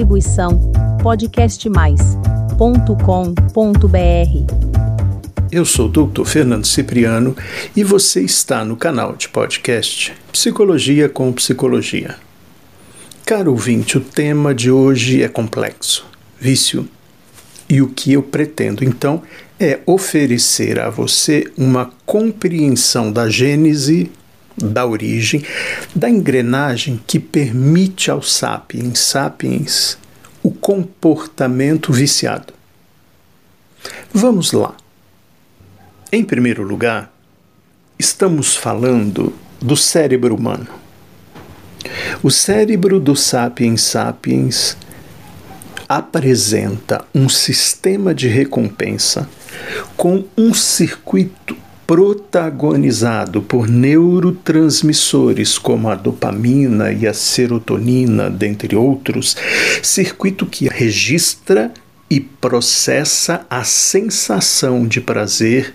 Distribuição podcastmais.com.br. Eu sou o Dr. Fernando Cipriano e você está no canal de podcast Psicologia com Psicologia. Caro ouvinte, o tema de hoje é complexo: vício. E o que eu pretendo então é oferecer a você uma compreensão da gênese da origem, da engrenagem que permite ao sapiens sapiens o comportamento viciado. Vamos lá. Em primeiro lugar, estamos falando do cérebro humano. O cérebro do sapiens sapiens apresenta um sistema de recompensa com um circuito protagonizado por neurotransmissores como a dopamina e a serotonina, dentre outros, circuito que registra e processa a sensação de prazer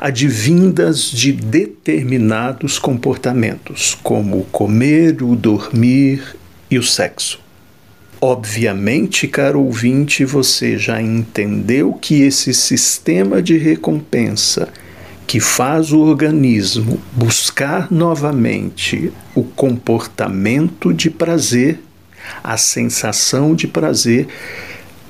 advindas de determinados comportamentos, como o comer, o dormir e o sexo. Obviamente, caro ouvinte, você já entendeu que esse sistema de recompensa que faz o organismo buscar novamente o comportamento de prazer, a sensação de prazer,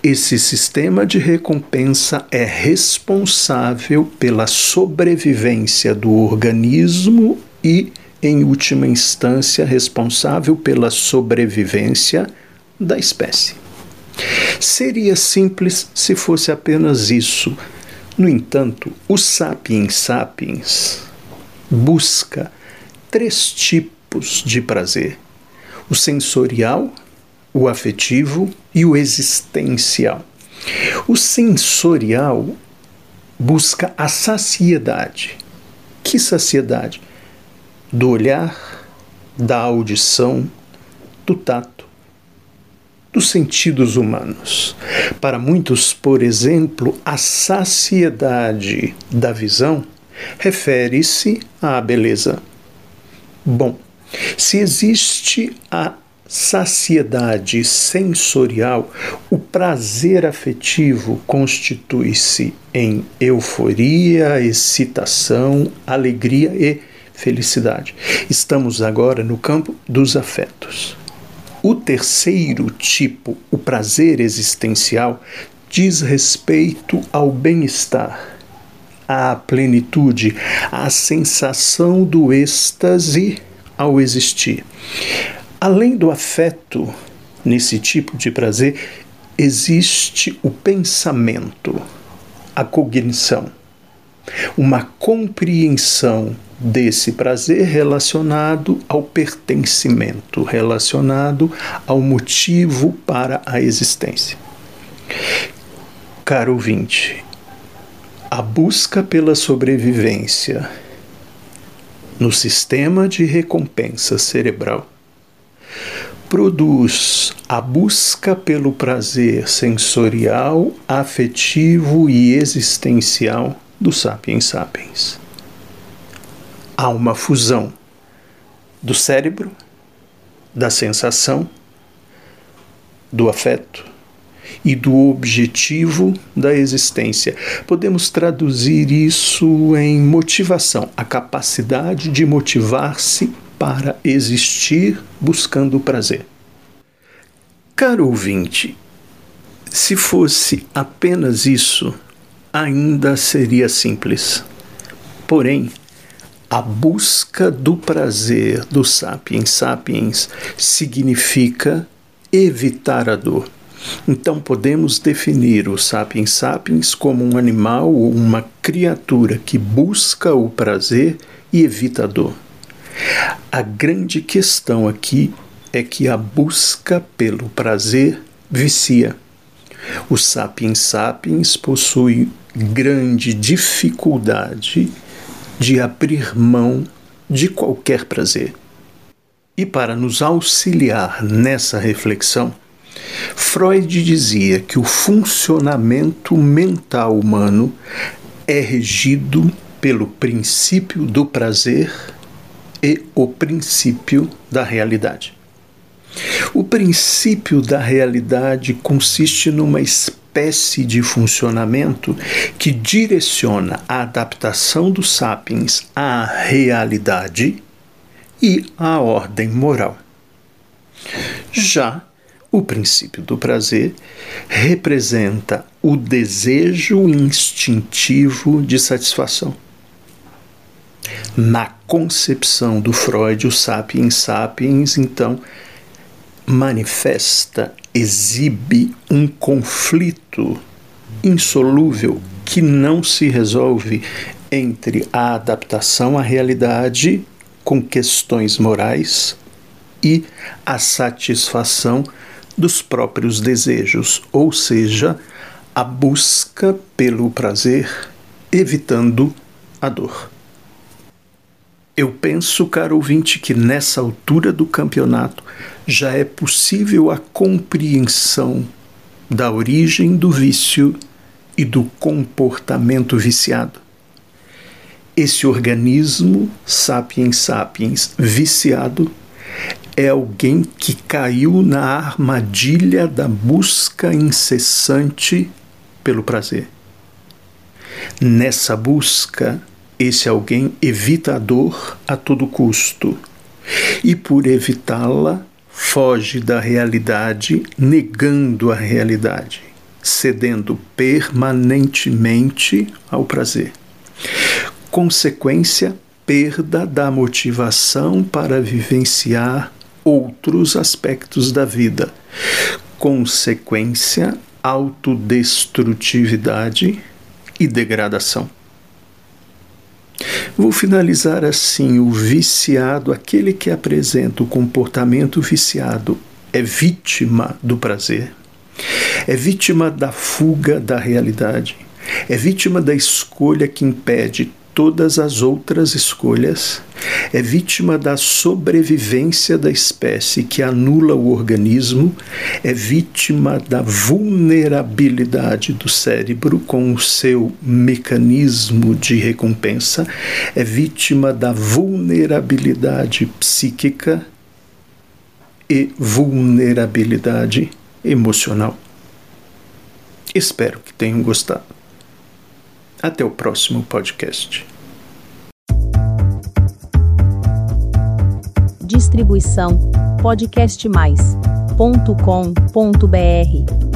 esse sistema de recompensa é responsável pela sobrevivência do organismo e, em última instância, responsável pela sobrevivência da espécie. Seria simples se fosse apenas isso no entanto, o Sapiens Sapiens busca três tipos de prazer: o sensorial, o afetivo e o existencial. O sensorial busca a saciedade. Que saciedade? Do olhar, da audição, do tato dos sentidos humanos. Para muitos, por exemplo, a saciedade da visão refere-se à beleza. Bom, se existe a saciedade sensorial, o prazer afetivo constitui-se em euforia, excitação, alegria e felicidade. Estamos agora no campo dos afetos. O terceiro tipo, o prazer existencial, diz respeito ao bem-estar, à plenitude, à sensação do êxtase ao existir. Além do afeto, nesse tipo de prazer, existe o pensamento, a cognição, uma compreensão desse prazer relacionado ao pertencimento, relacionado ao motivo para a existência. Caro ouvinte, a busca pela sobrevivência no sistema de recompensa cerebral produz a busca pelo prazer sensorial, afetivo e existencial do Sapiens Sapiens há uma fusão do cérebro, da sensação, do afeto e do objetivo da existência. Podemos traduzir isso em motivação, a capacidade de motivar-se para existir buscando o prazer. Caro ouvinte, se fosse apenas isso, ainda seria simples. Porém, a busca do prazer do sapiens sapiens significa evitar a dor. Então podemos definir o sapiens sapiens como um animal ou uma criatura que busca o prazer e evita a dor. A grande questão aqui é que a busca pelo prazer vicia. O sapiens sapiens possui grande dificuldade de abrir mão de qualquer prazer. E para nos auxiliar nessa reflexão, Freud dizia que o funcionamento mental humano é regido pelo princípio do prazer e o princípio da realidade. O princípio da realidade consiste numa espécie de funcionamento que direciona a adaptação dos sapiens à realidade e à ordem moral. Já o princípio do prazer representa o desejo instintivo de satisfação. Na concepção do Freud, o sapiens sapiens, então, manifesta, exibe um conflito insolúvel que não se resolve entre a adaptação à realidade com questões morais e a satisfação dos próprios desejos, ou seja, a busca pelo prazer, evitando a dor. Eu penso, caro ouvinte, que nessa altura do campeonato já é possível a compreensão da origem do vício e do comportamento viciado. Esse organismo, sapiens sapiens, viciado, é alguém que caiu na armadilha da busca incessante pelo prazer. Nessa busca, esse alguém evita a dor a todo custo e, por evitá-la, foge da realidade, negando a realidade, cedendo permanentemente ao prazer. Consequência: perda da motivação para vivenciar outros aspectos da vida. Consequência: autodestrutividade e degradação. Vou finalizar assim: o viciado, aquele que apresenta o comportamento viciado, é vítima do prazer, é vítima da fuga da realidade, é vítima da escolha que impede todas as outras escolhas, é vítima da sobrevivência da espécie que anula o organismo, é vítima da vulnerabilidade do cérebro com o seu mecanismo de recompensa, é vítima da vulnerabilidade psíquica e vulnerabilidade emocional. Espero que tenham gostado. Até o próximo podcast. Distribuição podcastmais.com.br